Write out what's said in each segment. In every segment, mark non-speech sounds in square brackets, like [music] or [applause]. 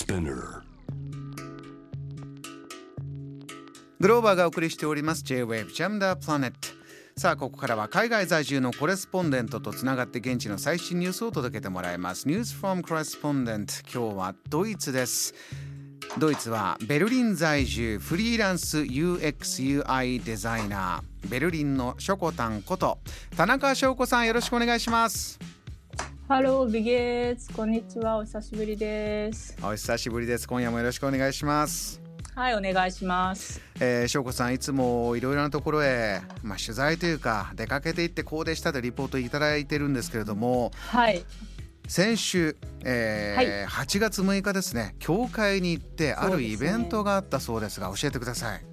Spinner. グローバーがお送りしております J-Wave Jam the Planet さあここからは海外在住のコレスポンデントとつながって現地の最新ニュースを届けてもらいます。News from Correspondent 今日はドイツです。ドイツはベルリン在住フリーランス UXUI デザイナー。ベルリンのショコタンこと田中翔子さんよろしくお願いします。ハロービゲーツこんにちは。お久しぶりです。お久しぶりです。今夜もよろしくお願いします。はいお願いします。えー、翔子さんいつもいろいろなところへ、まあ、取材というか出かけていってこうでしたとリポートいただいてるんですけれどもはい。先週、えーはい。8月6日ですね教会に行ってあるイベントがあったそうですが教えてください。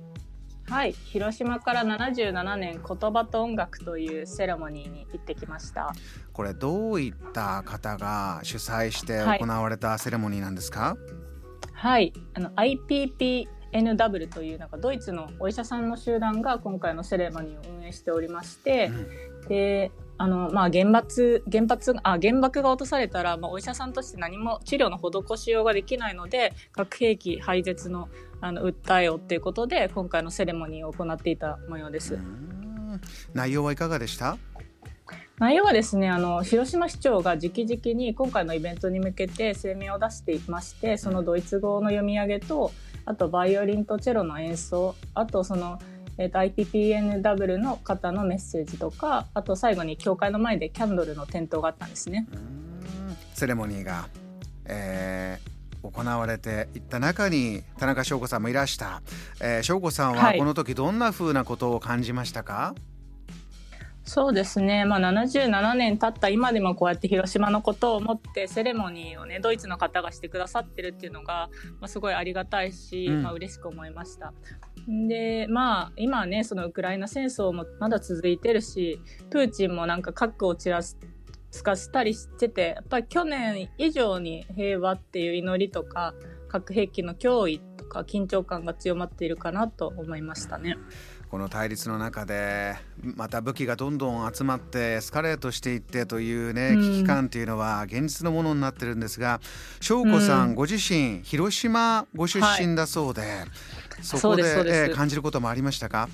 はい広島から77年言葉と音楽というセレモニーに行ってきました。これどういった方が主催してはい。行われたセレモニーなんですか、はいあの IPPNW というなんかドイツのお医者さんの集団が今回のセレモニーを運営しておりまして、であのまあ原発原発あ原爆が落とされたら、まあ、お医者さんとして何も治療の施しようができないので核兵器廃絶のあの訴えをっていうことで今回のセレモニーを行っていた模様です。内容はいかがでした？内容はですねあの広島市長が直々に今回のイベントに向けて声明を出していましてそのドイツ語の読み上げとあとバイオリンとチェロの演奏あとその、えーと IPPNW の方のメッセージとかあと最後に教会の前でキャンドルの点灯があったんですね。セレモニーが、えー行われていった中に田中翔子さんもいらした、えー、翔子さんははい。この時どんな風なことを感じましたか、そうですね、まあ、77年経った今でもこうやって広島のことを思ってセレモニーをねドイツの方がしてくださってるっていうのが、まあ、すごいありがたいし、うん。まあ嬉しく思いました。でまあ今はねそのウクライナ戦争もまだ続いてるしプーチンもなんか核を散らすつかしたりしててやっぱり去年以上に平和っていう祈りとか核兵器の脅威とか緊張感が強まっているかなと思いましたね。この対立の中でまた武器がどんどん集まってエスカレートしていってというねうん。危機感というのは現実のものになってるんですが翔子さん、うん。ご自身広島ご出身だそうで、そそうこでで感じることもありましたか？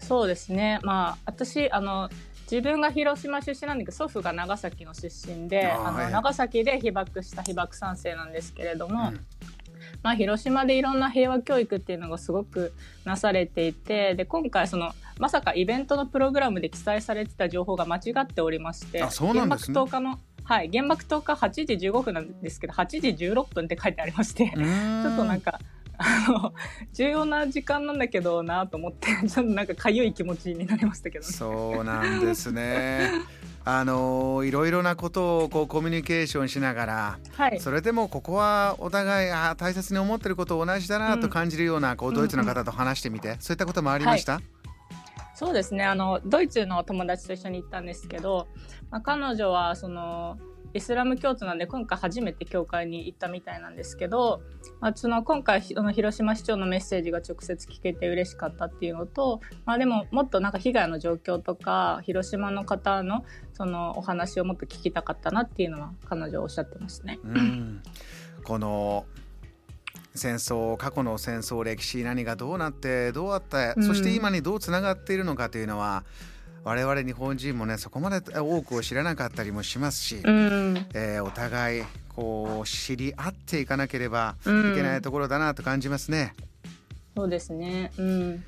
そうですね。まあ私あの自分が広島出身なんだけど祖父が長崎の出身であの、長崎で被爆した被爆三世なんですけれども、うん。まあ、広島でいろんな平和教育っていうのがすごくなされていてで今回そのまさかイベントのプログラムで記載されてた情報が間違っておりましてね。原爆投下のはい、原爆投下8時15分なんですけど8時16分って書いてありまして、[laughs] ちょっとなんかあの重要な時間なんだけどなと思って [laughs] ちょっとなんかかゆい気持ちになりましたけどね。そうなんですね。[laughs] あのいろいろなことをこうコミュニケーションしながらはい、それでもここはお互いあー大切に思ってること同じだなと感じるような、こうドイツの方と話してみて、そういったこともありました、そうですね。あのドイツの友達と一緒に行ったんですけど、まあ、彼女はそのイスラム教徒なんで今回初めて教会に行ったみたいなんですけど、まあ、その今回その広島市長のメッセージが直接聞けて嬉しかったっていうのと、まあ、でももっとなんか被害の状況とか広島の方のそのお話をもっと聞きたかったなっていうのは彼女はおっしゃってますね。うん、この戦争過去の戦争歴史何がどうなってどうあった、うんそして今にどうつながっているのかというのは我々日本人もねそこまで多くを知らなかったりもしますし、うん。えーお互いこう知り合っていかなければうん。いけないところだなと感じますね。そうですね、うん、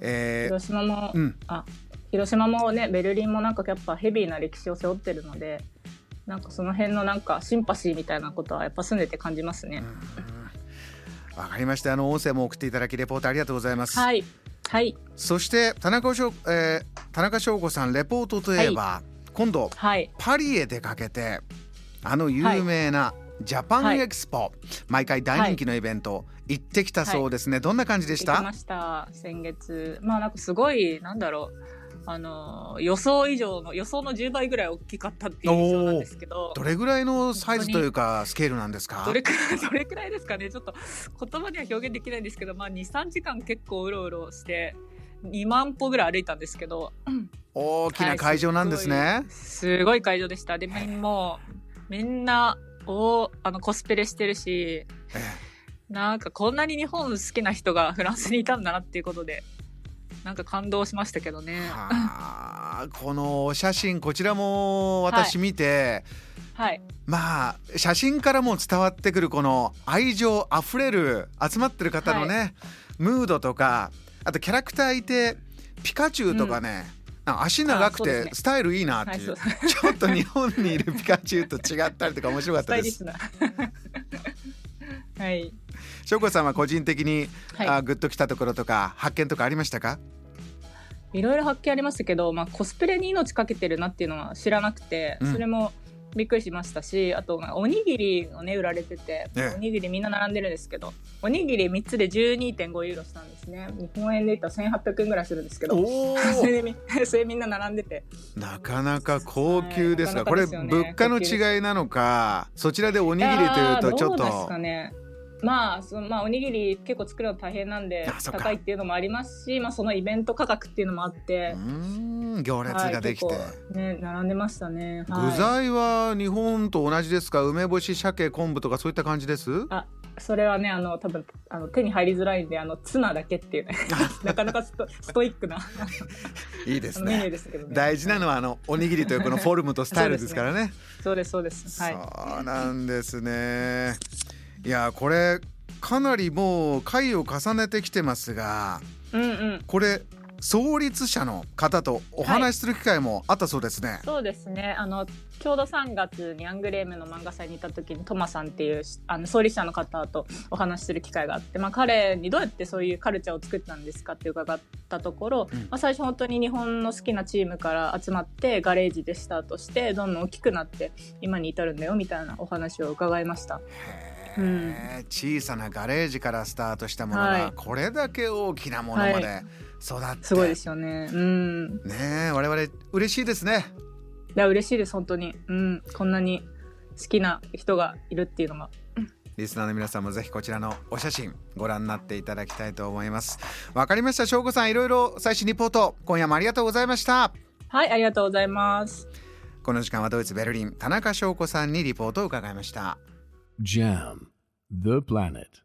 えー広島も、うん。あ広島もねベルリンもなんかやっぱヘビーな歴史を背負ってるのでなんかその辺のなんかシンパシーみたいなことはやっぱ住んでて感じますね。わかりました。あの音声も送っていただきレポートありがとうございます。はいはい。そして田中翔、えー田中翔子さんレポートといえば、今度はい。パリへ出かけてあの有名なジャパンエクスポ、毎回大人気のイベント、行ってきたそうですね、どんな感じでした？行きました。先月。まあなんかすごいなんだろうあの予想以上の予想の10倍ぐらい大きかったっていう印象なんですけど。どれぐらいのサイズというかスケールなんですか？どれくらい [laughs] どれくらいですかね？ちょっと言葉には表現できないんですけど、まあ、23時間結構うろうろして2万歩ぐらい歩いたんですけど。大きな会場なんですね、はいすごい会場でした。でもうみんなをあのコスプレしてるしえ。なんかこんなに日本好きな人がフランスにいたんだなっていうことでなんか感動しましたけどね。このお写真こちらも私見て、はい。まあ写真からも伝わってくるこの愛情あふれる集まってる方のね、ムードとかあとキャラクターいてピカチュウとかね、なんか足長くてスタイルいいなっていう、はいちょっと日本にいるピカチュウと違ったりとか面白かっスたです。[laughs] はい。翔子さんは個人的に、はい。あグッときたところとか発見とかありましたか？いろいろ発見ありましたけど、まあ、コスプレに命かけてるなっていうのは知らなくて、うん。それもびっくりしましたしあとまあおにぎりをね売られてて、ええ。おにぎりみんな並んでるんですけどおにぎり3つで12.5ユーロしたんですね。日本円で言ったら1800円ぐらいするんですけどお [laughs] それでみそれみんな並んでて。なかなか高級ですが、はいこれ物価の違いなのかそちらでおにぎりというとちょっとかねまあそのまあおにぎり結構作るの大変なんで高いっていうのもありますし、まあ、そのイベント価格っていうのもあってう、ーん行列ができて、はいね並んでましたね、はい。具材は日本と同じですか？梅干し鮭昆布とかそういった感じです？あそれはねあの多分あの手に入りづらいんであのツナだけっていう。ね [laughs] なかなかストストイックなあ [laughs] いいですね。ですけどね。大事なのはあのおにぎりというこのフォルムとスタイルですからね。[laughs] そうですそうです。はい。そうなんですねいやこれかなりもう回を重ねてきてますがうんうん。これ創立者の方とお話しする機会もあったそうですね、そうですね。あのちょうど3月にアングレームの漫画祭に行った時にトマさんっていうあの創立者の方とお話しする機会があって、まあ、彼にどうやってそういうカルチャーを作ったんですかって伺ったところ、うんまあ、最初本当に日本の好きなチームから集まってガレージでスタートしてどんどん大きくなって今に至るんだよみたいなお話を伺いました。へー小さなガレージからスタートしたものはいがこれだけ大きなものまで育って、すごいですよね。うん。ねえ我々嬉しいですねいや嬉しいです本当に。うん。こんなに好きな人がいるっていうのが。リスナーの皆さんもぜひこちらのお写真ご覧になっていただきたいと思いますわかりました翔子さんいろいろ最新リポート今夜もありがとうございましたはいありがとうございます。この時間はドイツベルリン田中翔子さんにリポートを伺いました Jam, the planet.